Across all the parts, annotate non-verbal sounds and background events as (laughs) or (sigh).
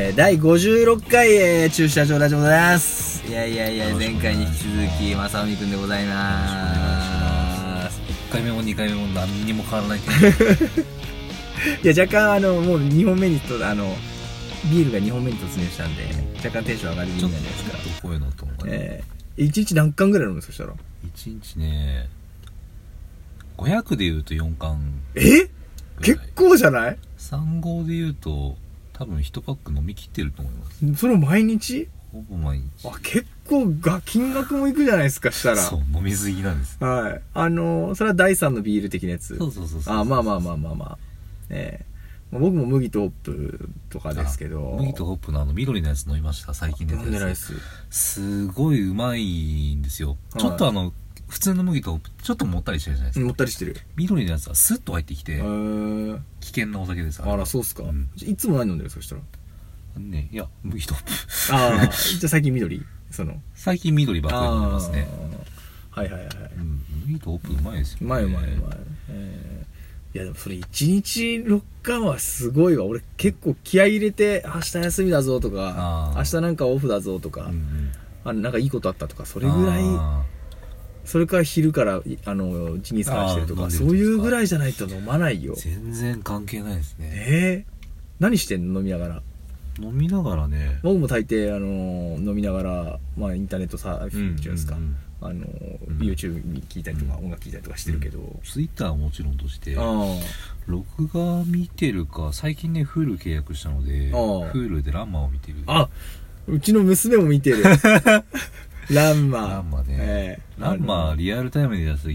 えー第56回、えー駐車場ラジオでございます。いやいやいや、前回に引き続き、まさおみくんでございます。1回目も2回目も何にも変わらないけど (laughs) いや、若干、あの、もう2本目にと、あの、ビールが2本目に突入したんで、若干テンション上がり気ちょっ味なんじゃないですか。と声のと思うね、えー、1日何缶ぐらい飲むそしたら？1日ね500で言うと4缶え？結構じゃない？3号で言うと多分1パック飲み切ってると思いますそれ毎日？ほぼ毎日あ、結構が、金額もいくじゃないですか、したら。そう飲みすぎなんですはい。あの、それは第3のビール的なやつ。そうそうそうそうあ、まあまあまあまあまあ。ええまあ僕も麦とホップとかですけど。麦とホップのあの緑のやつ飲みました最近出た飲んでないやです。つすごいうまいんですよ、はいちょっとあの普通の麦とちょっともったりしてるじゃないですか、もったりしてる。緑のやつはスッと入ってきて危険なお酒ですあら、そうっすか。んいつも何飲んでるそしたら？ねいや麦とホップああ、じゃあ最近緑？その。最近緑ばっかり飲んでますねはいはいはい。うん麦とホップうまいですよ、ね、うまいうまいうまい。えーいやでもそれ1日6巻はすごいわ。俺結構気合い入れて、明日休みだぞとか明日なんかオフだぞとか、あなんかいいことあったとか、それぐらい、あそれから昼から、いあの、ジニースからしてるとか、そういうぐらいじゃないと飲まないよ。ー。全然関係ないですね。えー、何してんの？飲みながら。飲みながらね。僕も大抵、あの、飲みながら、まあインターネットサーフィンっていうん。ですか、うんうんうんあの、ん。YouTube 聞いたりとか、うん。音楽聞いたりとかしてるけど、ツイッターはもちろんとして。録画見てるか最近ね Hulu 契約したので Hulu でランマを見てる。あ、うちの娘も見てる。(laughs) ランマ。ランマね、ええランマリアルタイムでやつ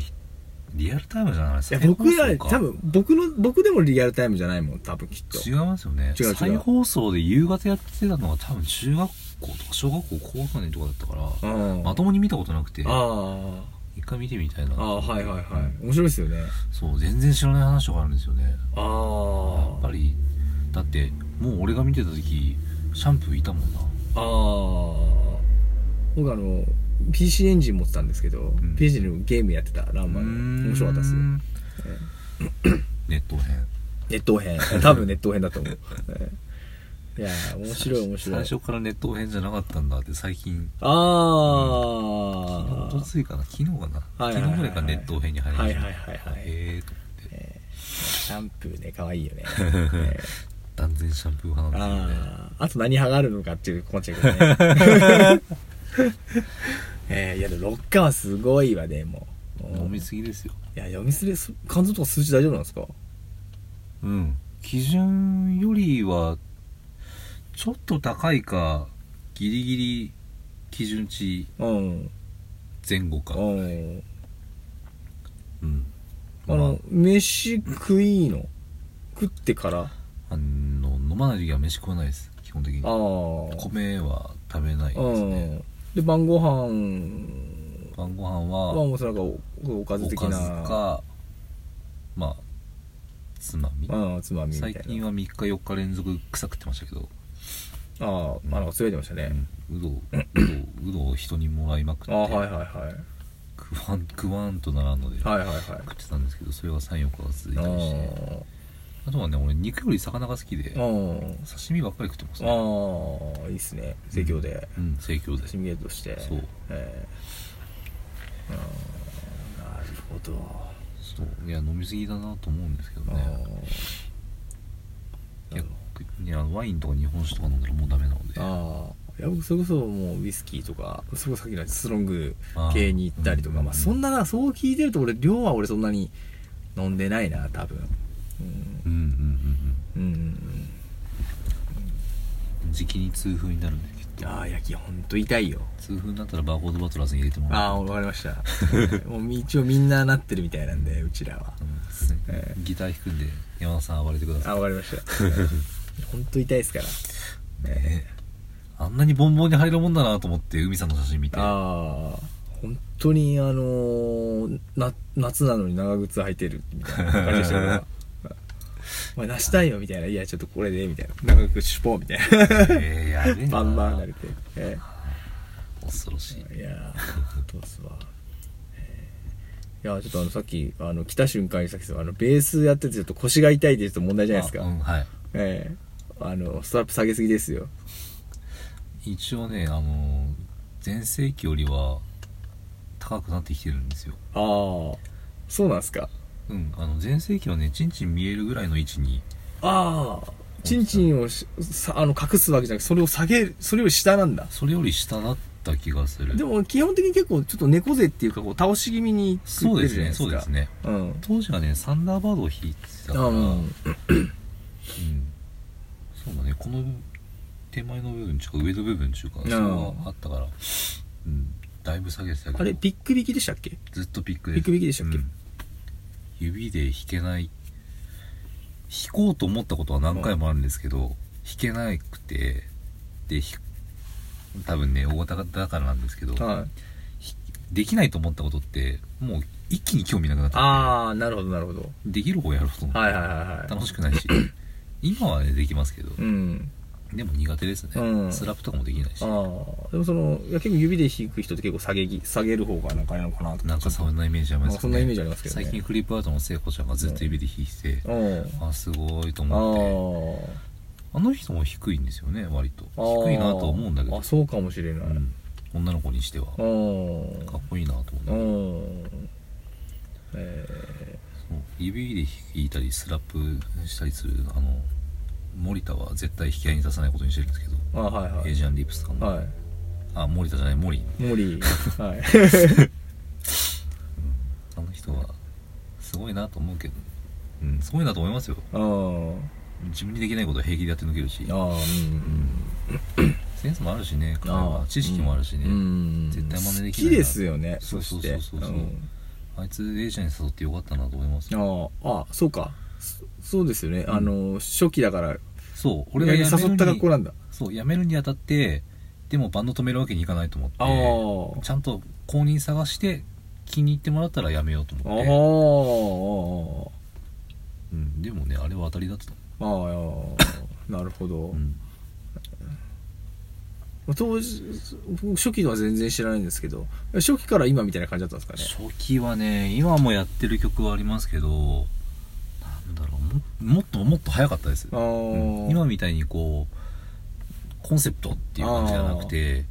リアルタイムじゃないですいや、僕ら、多分、僕の、僕でもリアルタイムじゃないもん、多分きっと。違いますよね違う違う再放送で夕方やってたのが多分中学校とか小学校高学年とかだったからうんまともに見たことなくてあ一回見てみたいなあ。はいはいはい。面白いですよね。そう全然知らない話とかあるんですよねあやあ。っぱりだってもう俺が見てた時シャンプーいたもんなああ。僕あの、PC エンジン持ってたんですけど、ん PC のゲームやってた、ランマの。面白かったですよ。ネット編ネット編。多分ネット編だと思う。ええいやー、面白い面白い。最初からネット編じゃなかったんだって最近ああ。おとついかな昨日かな、はいはいはいはい昨日ぐらいからネット編に入りましたはいはいはいはい。へえと思ってシャンプーね、可愛いよね。え (laughs) え断然シャンプー派なんですよねああ、あと何派があるのかっていう困っちゃうけどね。(laughs) (laughs) えー、いや、でも6巻はすごいわ、でも。飲みすぎですよ。いや、読みすぎ、す肝臓とか数値大丈夫なんですか？うん。基準よりはちょっと高いかギリギリ基準値うん。前後か。うん。うん。あ。の、飯食いの？食ってから？ああの飲まない時は飯食わないです基本的に。あ。米は食べないですうねん。で、晩ご飯晩ご飯は、はもうそのなんかお、おかず的おかずな。かまあつまみ？うん、つまみみたいな。最近は3日4日連続臭くってましたけど、ああ、まあなんか強いてましたね。うどうどうどを人にもらいまくってああ、はいはいはい。食わん食わんとならんので、はいはいはい。食ってたんですけどそれが34日が続いあたりしてあとはね俺肉より魚が好きで。刺身ばっかり食ってますねああ、いいっすね。盛況で。うん盛況でシミュレートして。そうええうんなるほど。そういや飲みすぎだなと思うんですけどあねあ。逆にあのワインとか日本酒とか飲んだらもうダメなのでああ。いや、僕、それこそもうウイスキーとか、それこそさっきのストロング系に行ったりとか、うんまあ、そんなな、そう聞いてると俺、量は俺そんなに飲んでないな、多分。うんうんうんうん。うん。時期に痛風になるんできっとああ、いや、きほんと痛いよ。痛風になったらバーコードバトラーズに入れてもらうああ、わかりました。もう一応みんななってるみたいなんで、うちらは。うんえギター弾くんで山田さん暴れてくださいあ、わかりました。ほんと痛いですから。ねあんなにボンボンに入るもんだなと思って海さんの写真見てああ、本当にあのーな、夏なのに長靴履いてるみたいな感じでしたよ。お前出したいよみたいな。いや、ちょっとこれで、みたいな。長靴シュポーみたいな。えー、バンバン慣れて。え恐ろしいーいやすわ。えーいや、ちょっとあの、さっき、あの、来た瞬間にさっき、あの、ベースやっててちょっと腰が痛いってちょっと問題じゃないですか。あうんはいええあのストラップ下げすぎですよ一応ねあの全盛期よりは高くなってきてるんですよああそうなんですかうん。あの全盛期はねチンチン見えるぐらいの位置に。ああチンチンをしさあの隠すわけじゃなくてそれを下げるそれより下なんだ。それより下だった気がする。でも基本的に結構ちょっと猫背っていうかこう倒し気味にそうですねそうですねじゃないですか当時はねサンダーバードを引いてたから、うん。うん。うんそうだねこの手前の部分ちか上の部分ちゅうかん。それはあったから。うん。だいぶ下げてたけど。あれピック引きでしたっけ？ずっとピックピック引きでしたっけ？うん指で弾けない。弾こうと思ったことは何回もあるんですけど、弾けなくてでひ多分ね大型だからなんですけど、はい。できないと思ったことってもう一気に興味なくなっちゃっああなるほどなるほど。てできる方やろうと思って、はいはいはいはい。楽しくないし。(clears throat) 今はねできますけど、うんでも苦手ですね、うん。スラップとかもできないし。ああでもそのいや結構指で弾く人って結構下げぎ下げる方がなんかあれなのかなと。なんかそんなイメージありますまあそんなイメージありますけどね。最近クリップアウトの聖子ちゃんがずっと指で弾いてて、うん。あすごいとあ思って。ああの人も低いんですよね割と。低いなとは思うんだけど。あそうかもしれない。うん。女の子にしては。うん。かっこいいなと思ううん。えそう。指で弾いたりスラップしたりするあの森田は絶対引き合いに出さないことにしてるんですけど、ー、あはいはい。エイジアンリップスとかも、はい。あ森田じゃない森。森。はい。(laughs) あの人はすごいなと思うけど、うん、すごいなと思いますよ。あー。自分にできないことを平気でやって抜けるし。あーうん (coughs) センスもあるしね彼あはー。知識もあるしね、うん。絶対真似できない好きですよねそうそうしてそうそうそう。うん。あいつエイジャンに誘ってよかったなと思いますよ。あああそうかそそうですよね、ん。あの初期だから。そう。俺が誘った学校になんだ。そう辞めるにあたってでもバンド止めるわけにいかないと思あってあちゃんと公認探して気に入ってもらったら辞めようとあ思って、あうん、でもねあれは当たりだったとあああなるほど、思う、うん、当時僕初期のは全然知らないんですけど初期から今みたいな感じだったんですかね。初期はね今もやってる曲はありますけどなんだろうももっともっと早かったです、ああ、うん。今みたいにこうコンセプトっていう感じじゃなくて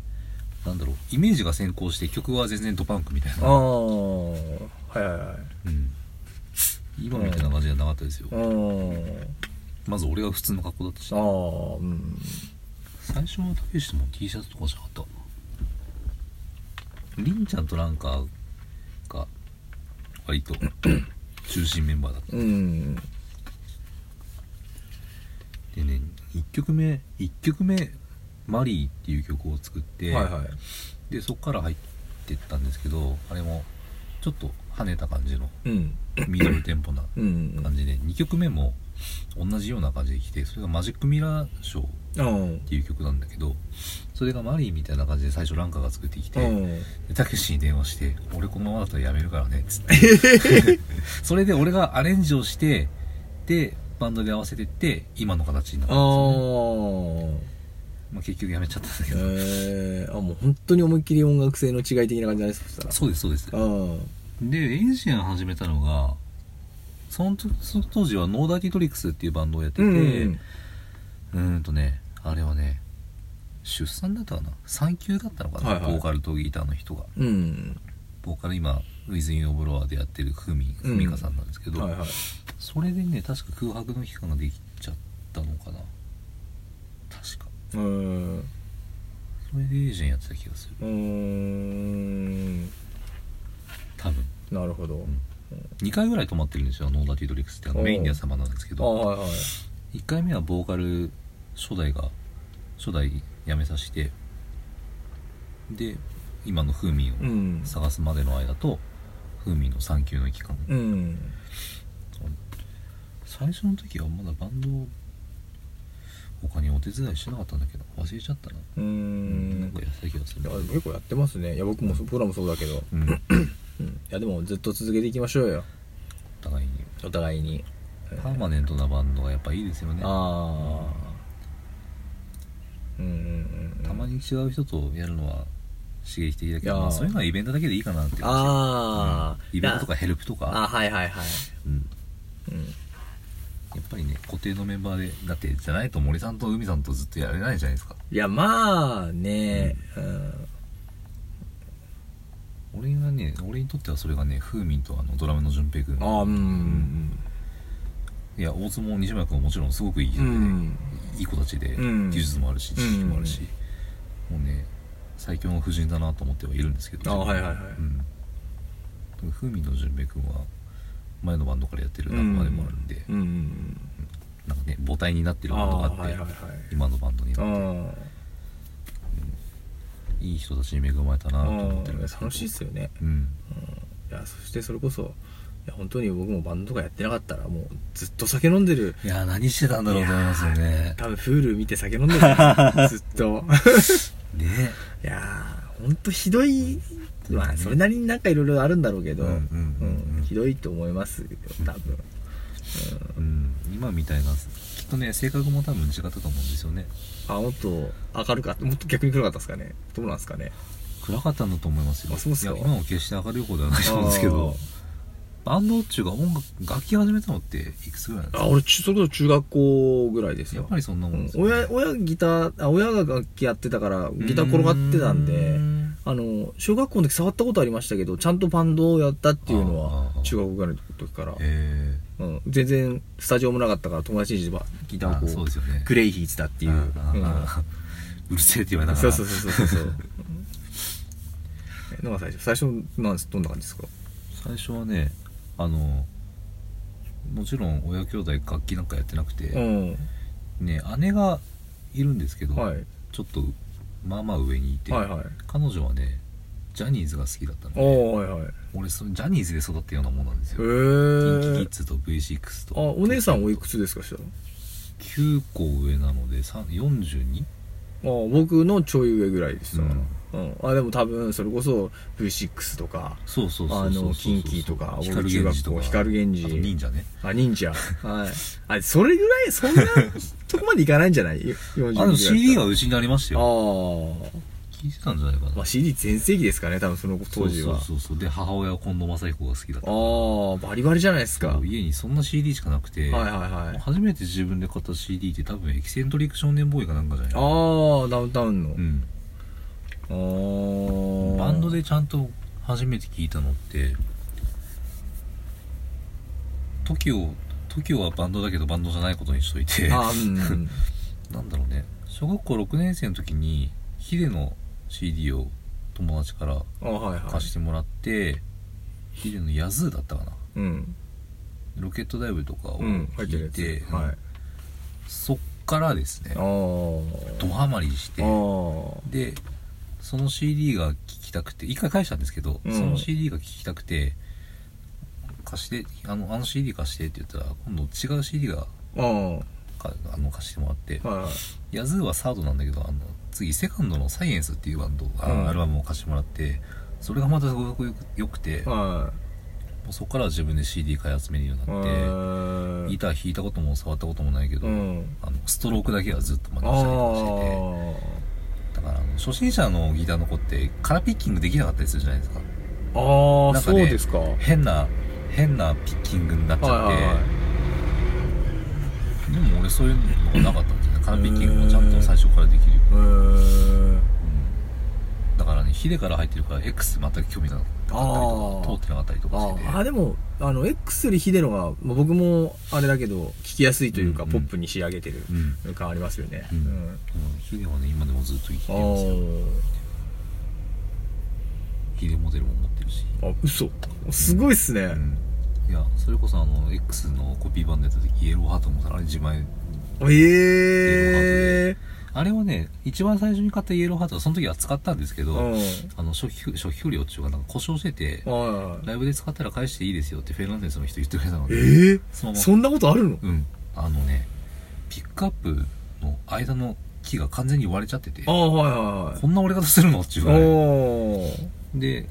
なんだろうイメージが先行して曲は全然ドパンクみたいな、ああはいはいはい。うん、今みたいな感じじゃなかったですよ、うん。まず俺が普通の格好だったし。ああうん。最初はたけしとも T シャツとかじゃなかったりんちゃんとランカーが割と中心メンバーだった。うん。でね1曲目1曲目「マリー」っていう曲を作って、はいはい。でそこから入ってったんですけどあれもちょっと跳ねた感じのうん。ミドルテンポなうん感じで2曲目も同じような感じで来てそれが「マジックミラーショー」うん。っていう曲なんだけどそれがマリーみたいな感じで最初ランカーが作ってきて、たけしに電話して「俺このままだったらやめるからね」っつって。(laughs) それで俺がアレンジをしてでバンドで合わせてって今の形になったんですよ、ね。あまあ、結局やめちゃったんだけあど、ええあもう本当に思いっきり音楽性の違い的な感じなんですそしたら。そうですそうです。あでエイジアン始めたのがその時その当時はノーダーティトリックスっていうバンドをやってて、ううんーんとねあれはね出産だったかな？産休だったのかな、はいはい。ボーカルとギターの人が。うん。ボーカル今ウィズ・イン・オブ・ロアでやってるふみふみかさんなんですけど、はいはい。それでね確か空白の期間ができちゃったのかな？確か。うんそれでエイジアンやってた気がする。うーん。多分。なるほど、2回ぐらい止まってるんですよノーダーティトリックスってあのメインでやってたバンドなんですけあど。はいはい1回目はボーカル初代が初代辞めさせてで今のフーミンうん。を探すまでの間とフーミンの産休の期間。うん。最初の時はまだバンド他にお手伝いしてなかったんだけど忘れちゃったな。うーん。なんかやってた気がする結構やってますね。いや僕も僕らもそうだけど、うん (laughs) うん、いやでもずっと続けていきましょうよ。お互いに。お互いに。パーマネントなバンドがやっぱいいですよね。ああうん。うんうんたまに違う人とやるのは刺激的だけど、いやー。まあ、そういうのはイベントだけでいいかなって感じああ、イベントとかヘルプとか、あはいはいはい。うん、うん。やっぱぱりね固定のメンバーでだってじゃないと森さんと海さんとずっとやれないじゃないですか。いやまあね、うん俺がね俺にとってはそれがね風民とあのドラムの淳平君。ああうんいや大相撲西村君はもちろんすごくいい人で、うん。いい子たちでうん。技術もあるし知識もあるし、もうね最強の夫人だなと思ってはいるんですけど。あはいはいはい。うん、風味の淳平君は前のバンドからやってる仲間でもあるんで、うんうんなんかね母体になってるあバンドがあって、あはいはいはい。今のバンドになって。あいい人たちに恵まれたなと思ってるんですけど。楽しいっすよねうん。いやそしてそれこそいや本当に僕もバンドとかやってなかったらもうずっと酒飲んでる。いやー何してたんだろうと思いますよね。多分フール見て酒飲んでる (laughs) ずっと。ね。いやー本当ひどい。まあそれなりになんかいろいろあるんだろうけど、うんうんうん。うんひどいと思いますよ多分うん。今みたいなきっとね性格も多分違ったと思うんですよね。あもっと明るかった。もっと逆に暗かったですかね。どうなんですかね。暗かったんだと思いますよ。あそうっすか。いや今も決して明るい方ではないと思うんですけど。バンドっちゅうか音楽楽器始めたのっていくつぐらいなんですか？あ俺ちそれこそ中学校ぐらいですよ。やっぱりそんなもんうんですよね。親親ギターあ親が楽器やってたからギター転がってたんうでんあの小学校の時触ったことありましたけどちゃんとバンドをやったっていうのあはー中学校ぐらいの時から、へうん、全然スタジオもなかったから友達にギえターをこそうですよね。グレイ弾いてたっていう、うんうるせえって言われながら。そうそうそうそうそう。(laughs) えのが最初最初なんどんな感じですか？最初はねあのもちろん親兄弟楽器なんかやってなくて、うん。ね姉がいるんですけど、はい。ちょっとまあまあ上にいて、はいはい。彼女はねジャニーズが好きだったのおでおはいはい。へ俺そジャニーズで育ったようなもんなんですえよ、キンキキッズと V6 とあお姉さんおいくつですかしたら？9個上なのでさ 42? あ僕のちょい上ぐらいですよ、うんうん。あでも多分それこそ V6 とかそうそうそうあのキンキーとか。光僕中学校光源氏。忍者ね。あ忍者。はい。あそれぐらいそんなとこまでいかないんじゃない？40あでも CD があうちにありましたあよー。聞いてたんじゃないかな、まあ CD 全盛期ですかね多分その当時は。そうそうそうで母親は近藤正彦が好きだった。ああバリバリじゃないですか。家にそんな CD しかなくて、はいはいはい。初めて自分で買った CD って多分エキセントリック少年ボーイかなんかじゃないああダウンタウンの、うんバンドでちゃんと初めて聞いたのって TOKIO TOKIO はバンドだけどバンドじゃないことにしといてあーうんうん (laughs) なんだろうね。小学校6年生の時にヒデの CD を友達から貸してもらって、ヒデのヤズーだったかな。うん。ロケットダイブとかをうん入ってる聞いて、やつはい。そっからですね。ドハマりしてでその CD が聴きたくて一回返したんですけど、うん。その CD が聴きたくて貸してあのあの CD 貸してって言ったら今度違う CD があーかあの貸してもらって、はいはい。ヤズーはサードなんだけどあの次セカンドのサイエンスっていうバンド、あうん。アルバムを貸してもらってそれがまたすごくよくよくて、もはうそこからは自分で CD 買い集めるようにいなって、はいギター弾いたことも触ったこともないけど、うん。あのストロークだけはずっと真あ似したりとかしててだから初心者のギターの子ってカラーピッキングできなかったりするじゃないですか。あああなんかねそうですか。はい変な変なピッキングになっちゃって、はいはい。でも俺そういうのがなかったんですよね。カラーピッキングもちゃんと最初からできるよ、へーだからねヒデから入ってるから X 全く興味がなかったりとか通ってなかったりとかしてて。ああでもあの X よりヒデのが、まあ、僕もあれだけど聞きやすいというか、うん。うんポップに仕上げてるうん。感ありますよね。うん。うん。ヒデはね今でもずっと生きてあますよ。ー。ヒデモデルも持ってるし、あ嘘。すごいっすね、うん。いやそれこそあの X のコピー版でやった時イエローハートもあれ自前。ええあれはね一番最初に買ったイエローハートはその時は使ったんですけど、うん。あの初期不初期不良っていうかなんか故障しててはいライブで使ったら返していいですよってフェルナンデスの人言ってくれたのでええそのまま。そんなことあるの？うん。あのねピックアップの間の木が完全に割れちゃっててああはいはいはい。こんな折れ方するの？っていうぐらい。おー。で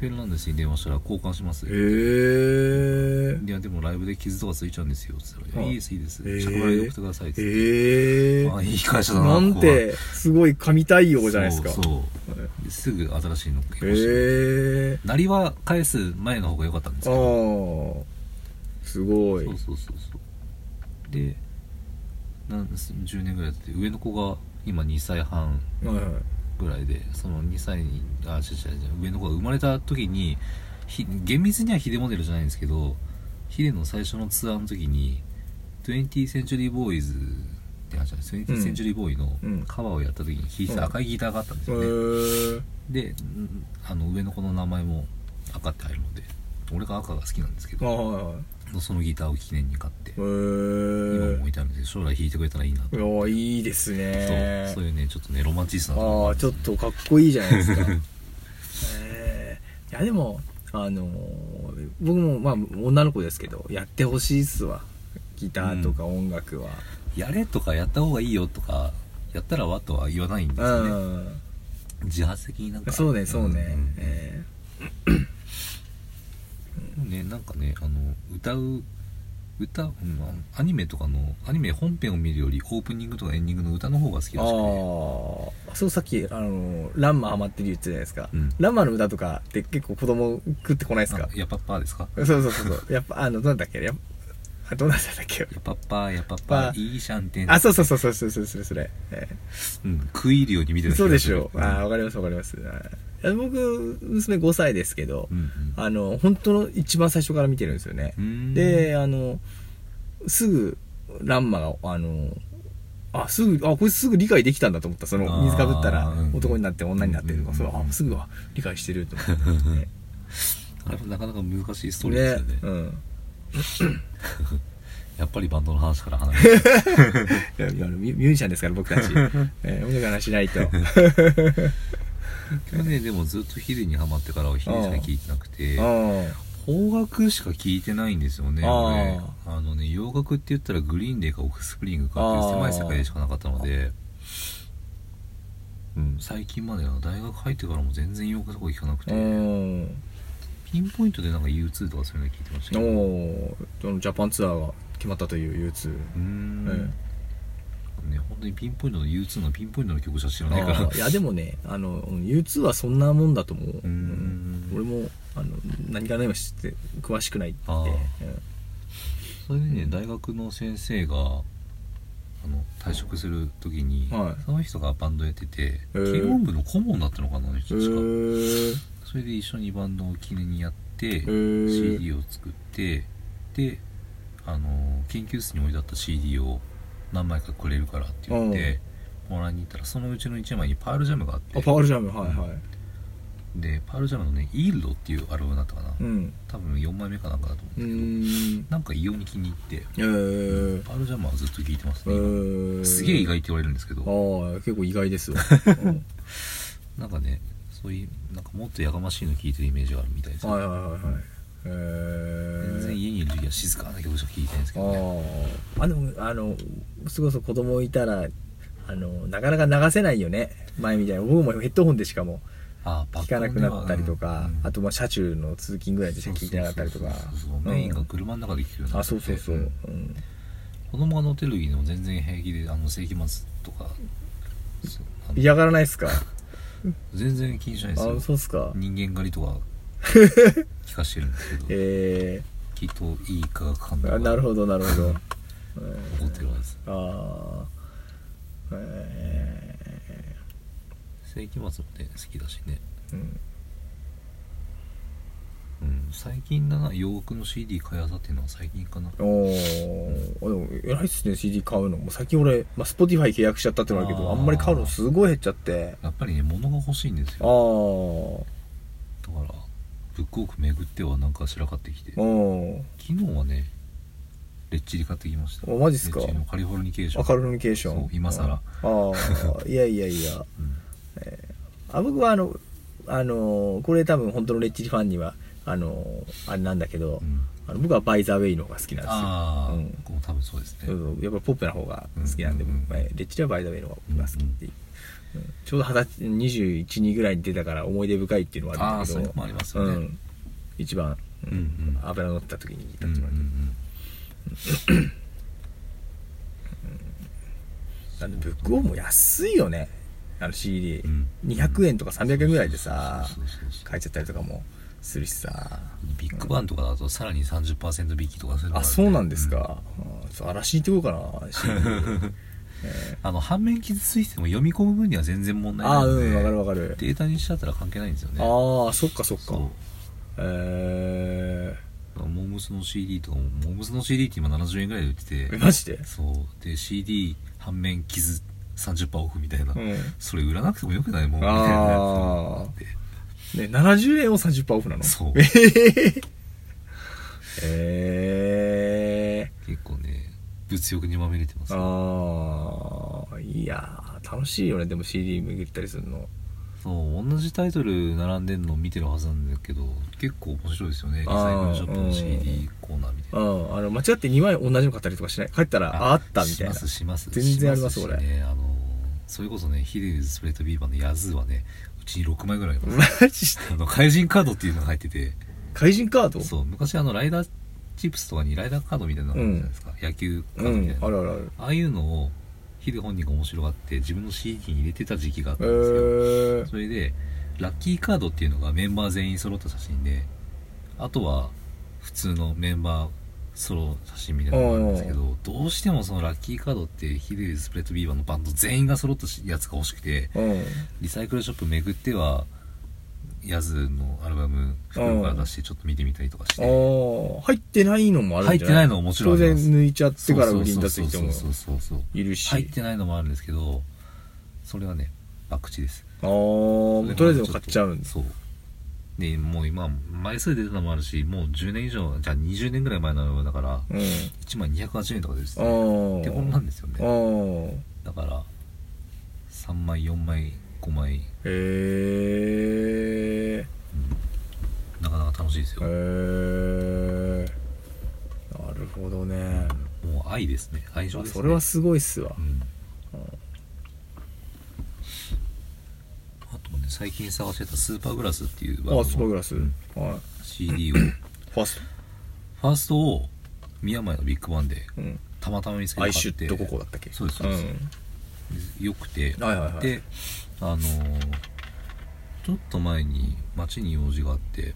フェルナンデスに電話したら交換しますへえ。いやでもライブで傷とかついちゃうんですよ。って言ったら「いやいいですいいです。着払いで送ってください」って。言って、え。えあいい会社だななんてすごい神対応じゃないですか。そう。そう。ですぐ新しいの結へ婚してえ。なりは返す前の方が良かったんですけど。ああすごい。そうそうそうそう。でなん10年ぐらい経って上の子が今2歳半。はいはいぐらいでその2歳にあ違う違う違う上の子が生まれた時にひ厳密にはヒデモデルじゃないんですけどヒデの最初のツアーの時に 20th Century Boys って話なんです 20th Century Boy のうん。カバーをやった時に弾いてた赤いギターがあったんですへよね、ー。でんあの上の子の名前も赤って入るので俺が赤が好きなんですけあどそのギターを記念に買ってへ今もー置いてあるんで将来弾いてくれたらいいなと。いやーいいですね。そうそういうねちょっとねロマンチストな。ああちょっとかっこいいじゃないですか。(laughs) えー。いやでもあのー僕もまあ女の子ですけどやってほしいっすわ。ギターとか音楽は。やれとかやった方がいいよとかやったらわとは言わないんですうよね。ん、自発的になんか。そうねそうね、ん。えねなんかねあの歌う歌、うん、アニメとかのアニメ本編を見るよりオープニングとかエンディングの歌の方が好きー、らしくて。ああそうさっきあのランマハマってる言ってたじゃないですか、うん。ランマの歌とかって結構子供食ってこないですか？あやパッパーですか？そうそうそうそう。やっぱあのなんだっけやっあどうなんだっけ？やパッパーやパッパパーいいシャンテンあそうそうそうそうそうそうそれそれ、えうん、食い入るように見てーるそうでしょう、うん。ああわかりますわかります。僕娘5歳ですけど、うんうんあの本当の一番最初から見てるんですよね。う、ん。であのすぐランマがあのあすぐあこれすぐ理解できたんだと思った。その水かぶったらうん男になって女になってるとか、うんそうあすぐは理解してると思って、(laughs) ね。あれもなかなか難しいストーリーですよねうん (laughs) やっぱりバンドの話から離れて (laughs) いやミュージシャンですから僕たち、(laughs) えー、音楽の話しないと。去年でもずっとヒデにハマってからはヒデしか聞いてなくてあ邦楽しか聞いてないんですよねあのね洋楽って言ったらグリーンデーかオフスプリングかっていう狭い世界でしかなかったのでうん最近までは大学入ってからも全然洋楽とか聞かなくて。んピンポイントでなんか U2 とかそういうの聞いてましたおけどうおジャパンツアーが決まったという U2 ーん。えね本当にピンポイントの U2 のピンポイントの曲しか知らないからいやでもねあのうん U2 はそんなもんだと思う、ん。俺もあの何から何も知って詳しくないって。うん。それでね大学の先生があの退職する時に、はい。その人がバンドやっててへー。軽音部の顧問だったのかなあの人へ確か、ー。それで一緒にバンドを記念にやってー。CD を作ってであの研究室に置いてあった CD を何枚かくれるからって言ってもらいに行ったらそのうちの1枚にパールジャムがあって。あパワールジャム。はいはいでパールジャムのね「イールド」っていうアルバムだったかな、うん。多分4枚目かなんかだと思ううんですけど、なんか異様に気に入って。えー。パールジャムはずっと聴いてますえね、今ー。すげえ意外って言われるんですけど。ああ結構意外ですわ、(laughs) うん。なんかねそういうなんかもっとやがましいの聴いてるイメージがあるみたいです、はいはいはいはい。えー、全然家にいる時は静かな曲しか聴いてないんですけど。ねあああでもあのすごい子供いたらあのなかなか流せないよね。前みたいな。僕もヘッドホンでしかも聞かなくなったりとか、うん。あとまあ車中の通勤ぐらいでしか聞いてなかったりとか。メインが車の中で聴くようになあってそうそうそう、んうん。子供が乗ってる時でも全然平気であの世紀末とか嫌がらないっすか？(laughs) 全然気にしないですあよそうっすか。人間狩りとか聞かしてるんですけど。(laughs) え。きっといい化学反応なるほどなるほど、(laughs) 起こってるはずああえ世紀末もね好きだしね。ーうん。うん。最近だな洋楽の CD 買いあさっていうのは最近かな。おー。でも偉いっすね CD 買うのも。う最近俺、まあ、Spotify 契約しちゃったってのはあるけどあー。あんまり買うのすごい減っちゃって。やっぱりね物が欲しいんですあよ。あだからブックオフ巡ってはなんかしら買ってきて。お昨日はねレッチリ買ってきました。おマジっすか？レッチリのカリフォルニケーション。アカルミケーション。そう今更。ああいやいやいや。うんあ僕はあのあのこれ多分本当のレッチリファンにはあのあれなんだけど、うん。あの僕はバイザーウェイの方が好きなんですよ。ああ、うん。多分そうですね、うんやっぱポップな方が好きなんで、うんうんうん。はいレッチリはバイザーウェイの方が好きっていう、うんちょうど二十歳21、2ぐらいに出たから思い出深いっていうのはあるんだけど。あーそうもありますよね。うん、一番、うん。うんうん。油乗った時に聞いたうんっていうのはあるあのブックオフも安いよねあの CD、うん。200円とか300円ぐらいでさそうそうそうそう。買えちゃったりとかもするしさ。ビッグバンとかだとさらに30%引きとかするのがあるそうなんですか、うん、ちょっと嵐に行ってこうかな (laughs) あの反面傷ついても読み込む分には全然問題ないあうんわかるわかる。データにしちゃったら関係ないんですよね。ああそっかそっか。そう。えモームスの CD とかもモームスの CD って今70円ぐらいで売ってー、えてマジで？そう。で CD 反面傷30%オフみたいな、うん。それ売らなくてもよくないもんみたいなやつね、70円を30%オフなの？そう。えー、え結構ね物欲にまみれてますー、ああいやー楽しいよね。でも CD 巡ったりするの。そう同じタイトル並んでるのを見てるはずなんだけど結構面白いですよね。リサイクルショップの CD コーナーみたいな。うんあの間違って2枚同じの買ったりとかしない？帰ったらああったみたいな。しますします。全然ありますし俺しね。あのそれこそねヒデズスプレッドビーバーのヤズーはねうちに6枚ぐらいあります。(laughs) マジで？あの怪人カードっていうのが入ってて。怪人カード？そう昔あのライダーチップスとかにライダーカードみたいなのあるじゃないですか、野球カーうんドみたいな、あるあるある。ああいうのをヒデ本人が面白がって自分の CD に入れてた時期があっえたんですよ、ー、それでラッキーカードっていうのがメンバー全員揃った写真であとは普通のメンバーソロ写真みたいなのがあるんですけどどうしてもそのラッキーカードってヒデスプレッドビーバーのバンド全員が揃ったやつが欲しくてうん。リサイクルショップ巡ってはヤズのアルバム袋から出してちょっと見てみたりとかして。ああ入ってないのもあるん入ってじゃないないのももちろん当然抜いちゃってから売りに出す人もいるし入ってないのもあるんですけどそれはね博打です。ああとりあえず買っちゃうんですそうでもう今枚数出たのもあるしもう10年以上じゃあ20年ぐらい前のだからうん。1枚280円とかですあねあってこんなんですよね。だから3枚4枚5枚、へえなかなか楽しいですよ、へえなるほどね。もう愛ですね。愛情ですね。それはすごいっすわ。うんあとね最近探してたスーパーグラスっていうバンドのあスーパーグラス。うんはい。CD を。(coughs) ファースファーストを宮前のビッグバンでトうん。たまたま見つけてアイ買ってシュットココだったっけ？そうですそうです。よくて、はいはいはい。であのーちょっと前に町に用事があって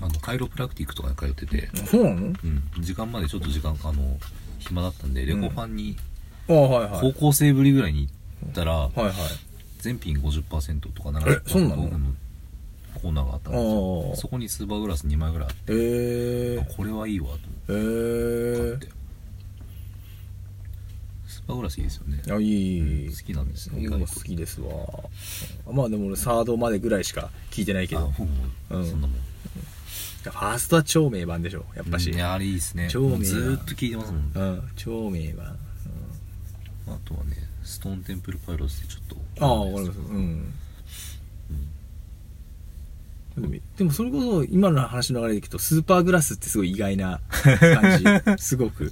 あのカイロプラクティックとかに通ってて、うんそうなの？うん、時間までちょっと時間あの暇だったんでレコファンにああはいはい。高校生ぶりぐらいに行ったら、はいはい全品50%とかえそうなの？コーナーがあったんですあよ。あそこにスーパーグラス2枚ぐらいあって、へえあこれはいいわと思ってへえ買って。スーパーグラスいいですよね。あいい好きなんですよ僕も好きですわ。まあでも俺サードまでぐらいしか聞いてないけど。うん。そんなもん。ファーストは超名盤でしょやっぱし。うんいやあれいいですね。超名もうずーっと聞いてますもん、うん超名盤。あとはねストーンテンプルパイロスってちょっとああわかりますうん。でもでもそれこそ今の話の流れでいくとスーパーグラスってすごい意外な感じ。(laughs) すごく、うん、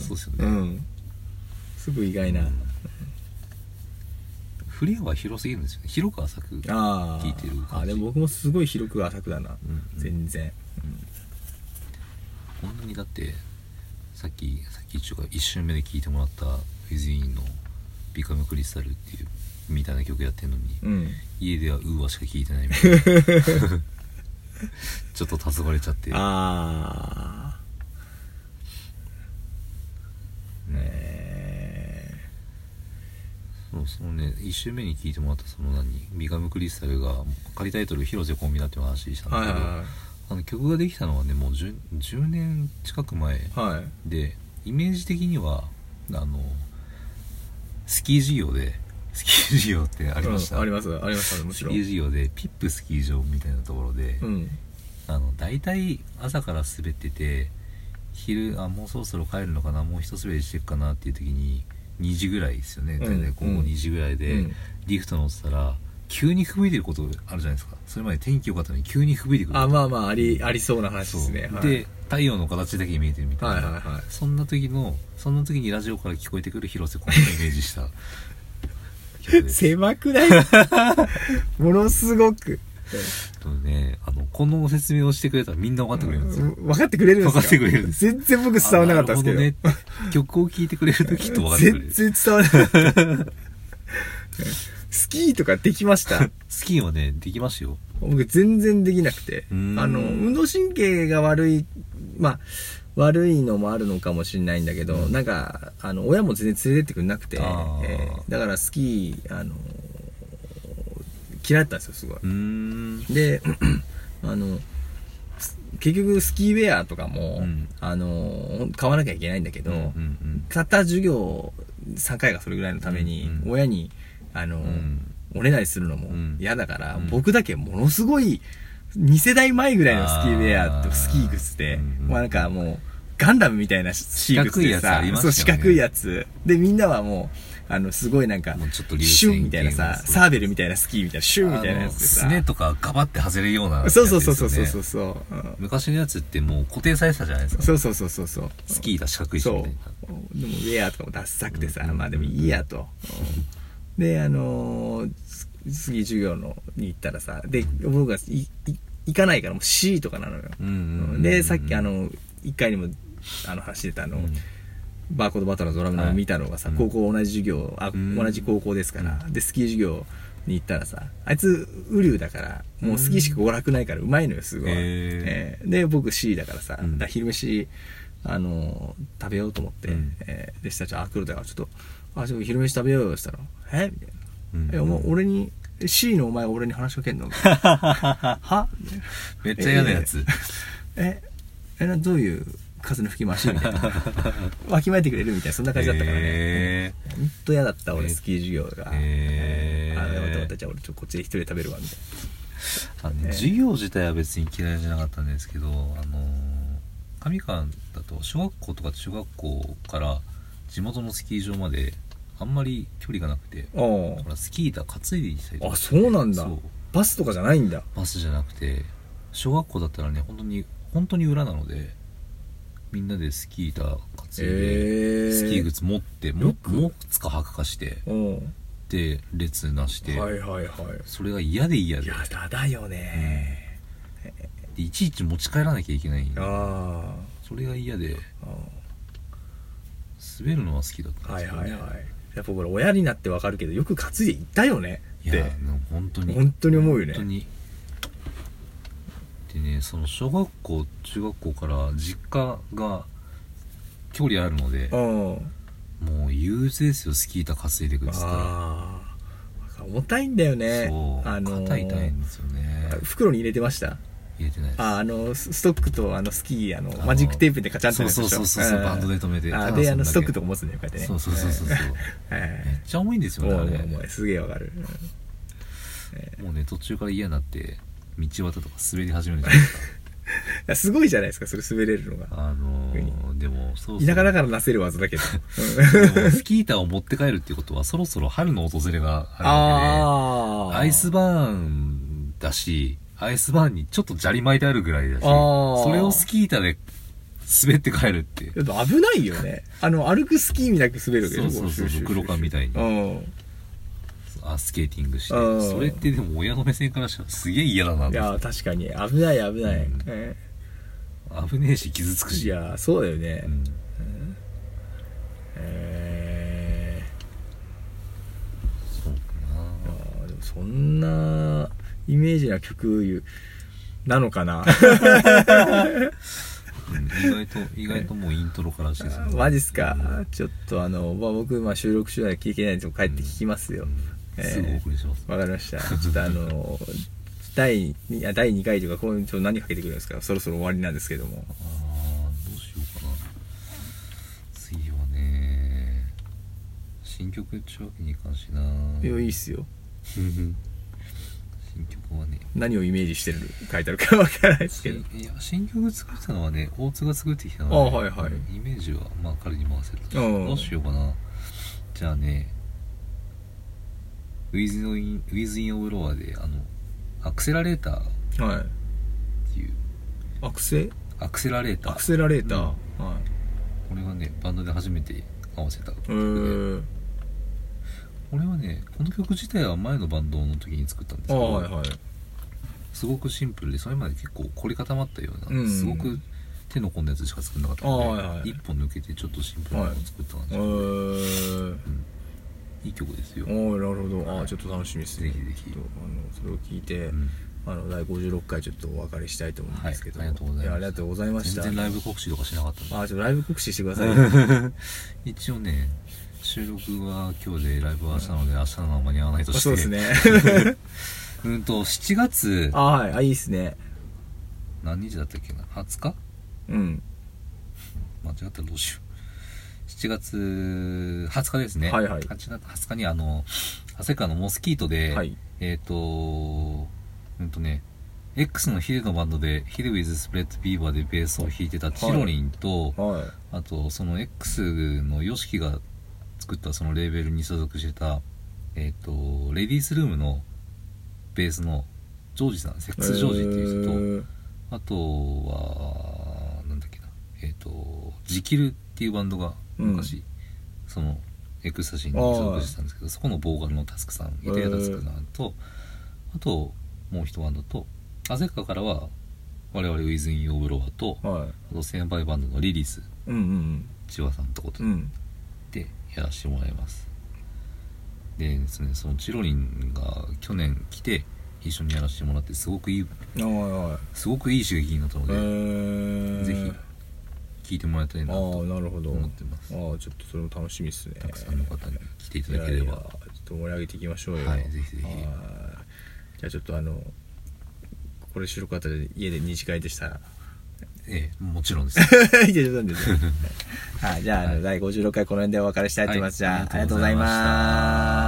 そうですよね。うん。すごい意外な、フレアは広すぎるんですよね。広く浅くああ。聞いてる感じ。あでも僕もすごい広く浅くだな、うんうん。全然。こんなにだってさっきさっき一応目で聞いてもらったウィズインの「ビカムクリスタル」っていうみたいな曲やってんのに、うん。家ではウーアしか聞いてないみたいな。(laughs) ちょっと黄昏れちゃって。ああねえ。そうそのね。1周目に聞いてもらったその何「ビカムクリスタル」が仮タイトル「広瀬コンビナ」っていう話したんだけど、あの曲ができたのはねもう 10, 10年近く前いはいはい。でイメージ的にはあのスキー事業でスキー事業ってありました、うんありますありますもちろん。スキー事業でピップスキー場みたいなところで、うん。あの大体朝から滑ってて昼あもうそろそろ帰るのかなもう一滑りしてっかなっていう時に2時ぐらいですよね。大体午後2時ぐらいで、うん。リフト乗ってたら急に吹雪いてることあるじゃないですか。それまで天気良かったのに急に吹雪いてくるあまあまあありありそうな話ですね。はい。で太陽の形だけ見えてるみたいな、はいはいはい。そんな時のそんな時にラジオから聞こえてくる広瀬君をイメージした。(laughs) 曲です。狭くない？(laughs) ものすごく。とねあのこの説明をしてくれたらみんな分かってくれるんですよ、分かってくれるんですか分かってくれるんです全然僕伝わらなかったですけど。あなるほね。曲を聴いてくれるときっと分かってくれる。(laughs) 全然伝わらなかったスキーとかできました？(laughs) スキーはね、できますよ。僕全然できなくて。あの、運動神経が悪い、まあ、悪いのもあるのかもしれないんだけど、うん。なんか、あの、親も全然連れてってくれなくて、えーだからスキー、あの、嫌いだったんですよ、すごい。で、あの、す結局スキーウェアとかも、うん。あの、買わなきゃいけないんだけど、うんうんたった授業3回がそれぐらいのために、うんうん。親に、あの、うんおねだりするのもうん嫌だから、うん僕だけものすごい、2世代前ぐらいのスキーウェアとスキー靴で、うんまあなんかもう、ガンダムみたいなスキー靴で四角いやつさ四角いやつ。で、みんなはもう、あの、すごいなんかシ線ュンみたいなさ、サーベルみたいなスキーみたいな、シュンみたいなやつでさ。すねとかガバって外れるようなやつそうそうそうそうそうそう。うん昔のやつってもう固定されてたじゃないですか。そうそうそうそうそう。スキーだ四角いしみそたいな。う。でも、ウェアとかもダッサくてさ、うんまあでもいいやと。うんで、あのー、ススキー授業のに行ったらさ、で、僕が行かないからもう C とかなのよ。うんうんうんで、さっきあ、の、一回にも、あの、話してたあの、うん。バーコードバトラーのドラムの見たのがさ、はい高校同じ授業、あ、うん。同じ高校ですから、で、スキー授業に行ったらさ、あいつ、ウリュウだから、もうスキーしか娯楽ないから、うまいのよ、すごい。えーで、僕 C だからさ、うん。だから昼飯、あのー食べようと思って、うん。えーで、したちゃん、あ、来るだから、ちょっと、あ、ちょっと昼飯食べようよ、したら、えみたいな。うん。え、お前、俺に、C のお前俺に話しかけんの？は？めっちゃ嫌なやつ。え、え、な、どういう風の吹き回し？みたいな。(laughs) わきまえてくれるみたいな、そんな感じだったからね。へほんと嫌だった、俺、えスキー授業が。あ、よかったよかった、じゃあ俺、ちょ、こっちで一人で食べるわ、みたいあのねえー。授業自体は別に嫌いじゃなかったんですけど、あのー上川だと小学校とか中学校から地元のスキー場まであんまり距離がなくてらスキー板担いで行ったりとかあ、そうなんだそう。バスとかじゃないんだ。バスじゃなくて小学校だったらね本当に本当に裏なのでみんなでスキー板担いで、えー。スキー靴持ってもよく持つか履くかしてうん。で列なして、はいはいはい。それが嫌で嫌でやだだよね。でいちいち持ち帰らなきゃいけないあそれが嫌で滑るのは好きだったんですよ、ね、はいはい。やっぱこれ親になってわかるけど、よく担いで行ったよね。っていやでも本当に本当に思うよね本当にでねその小学校中学校から実家が距離あるのでうん。もう憂鬱ですよスキー板担いでくっつったらああ。重たいんだよね。そう、あのー肩痛いんですよね袋に入れてました入れてないです。ああのスストックとあのスキーあのマジックテープでカチャンとそうそうそうそうバンドで止めてあであのストックとか持つんだよこうやってね。そうそうそうそう (laughs) めっちゃ重いんですよねあれ。えもうもうもうすげえわかる。もうね途中から嫌になって道端とか滑り始めるじゃないですか。う (laughs) んすごいじゃないですかそれ滑れるのが。あのー、でもそう田舎だからなせる技だけど。スキー板を持って帰るっていうことはそろそろ春の訪れがあるわけで。アイスバーンだし、アイスバーンにちょっと砂利巻いてあるぐらいだし、あー。それをスキー板で滑って帰るって。ちょっと危ないよね。(laughs) あの歩くスキーみたく滑るけどそうそうそうそう、黒缶みたいに。うん。あスケーティングして。うん。それってでも親の目線からしたらすげえ嫌だないや確かに。危ない危ない、うん。え危ねえし傷つくえいし。やそうだよね、うん。えそうかー、あーでもそんなイメージな曲なのかな？な、うん意外と、意外ともうイントロからしてそのマジっすか？ちょっとあの、まあ、僕、まあ、収録中は聞けないんですけど帰って聞きますよ、うん。えーすぐお送りします。わかりました。(laughs) ちょっとあの第2いや第2回というかこういうちょっと何かけてくるんですか？そろそろ終わりなんですけども。あーどうしようかな。次はね、新曲っちゅうわけにいかんしな。いやいいっすよ (laughs) 何をイメージしてる書いてあるかわからないですけど。新いや新曲作ったのはね大津が作ってきたので、あはいはい。イメージはまあ彼に回せるとうん。どうしようかな。じゃあねウィズ・イン・ウィズ・イン・オブ・ロアであのアクセラレーター。っはい。ていう。アクセ？アクセラレーター。アクセラレーター、うん。はい。これがねバンドで初めて合わせた曲えで、ー、これはねこの曲自体は前のバンドの時に作ったんですけあど、はいはいすごくシンプルでそれまで結構凝り固まったような、うん。すごく手の込んだやつしか作んなかったので、あはいはい。一本抜けてちょっとシンプルなのを作ったんですえけど、ー、い。い曲ですよ、おおなるほど。あちょっと楽しみですね。ぜひぜひ。あのそれを聞いて、うん。あの第56回ちょっとお別れしたいと思うんですけど、はいありがとうございます。やありがとうございました。全然ライブ告知とかしなかったんで。あーちょっとライブ告知してください。よ (laughs) 一応ね収録は今日でライブは明日なので明日のまま間に合わないとして。そうですね (laughs) うんと7月。あはい。あいいですね。何日だったっけな？20日？うん。間違ったらどうしよう。7月20日ですね。はいはい。8月20日にあの旭川のモスキートで、はい。えっ、とうんとね X のヒデのバンドでヒデ with Split Beaver でベースを弾いてたチロリンと、はい。あとその X の YOSHIKI が作ったそのレーベルに所属してたえっ、とレディースルームのベースのジョージさんセックスジョージっていう人と、えー。あとは、なんだっけな、えっ、と、ジキルっていうバンドが昔、その、エクスタシーに所属してたんですけど、そこのボーカルのタスクさん、イタリアタスクさんと、あと、もう一バンドと、旭川からは、我々ウィズ・イン・オブ・ロアと、はい。あと先輩バンドのリリース、うんうん千葉さんとことうんうん。でやらせてもらいます。でですね、そのチロリンが去年来て、一緒にやらせてもらって、すごくいい、はいはい。すごくいい刺激になったのえで、ー、ぜひ聞いてもらいたいなあとあなるほど。思ってます。ああちょっとそれも楽しみですね。たくさんの方に来ていたいだければ。やいやちょっと盛り上げていきましょうよ。はいぜひぜひ。はい。じゃあちょっとあのこれ収録あったで家で二次会でしたら。ええもちろんです。(laughs) いや冗談ですよはい。じゃあ,、はい。第56回この辺でお別れしたいと思います、はい。じゃあありがとうございました。ます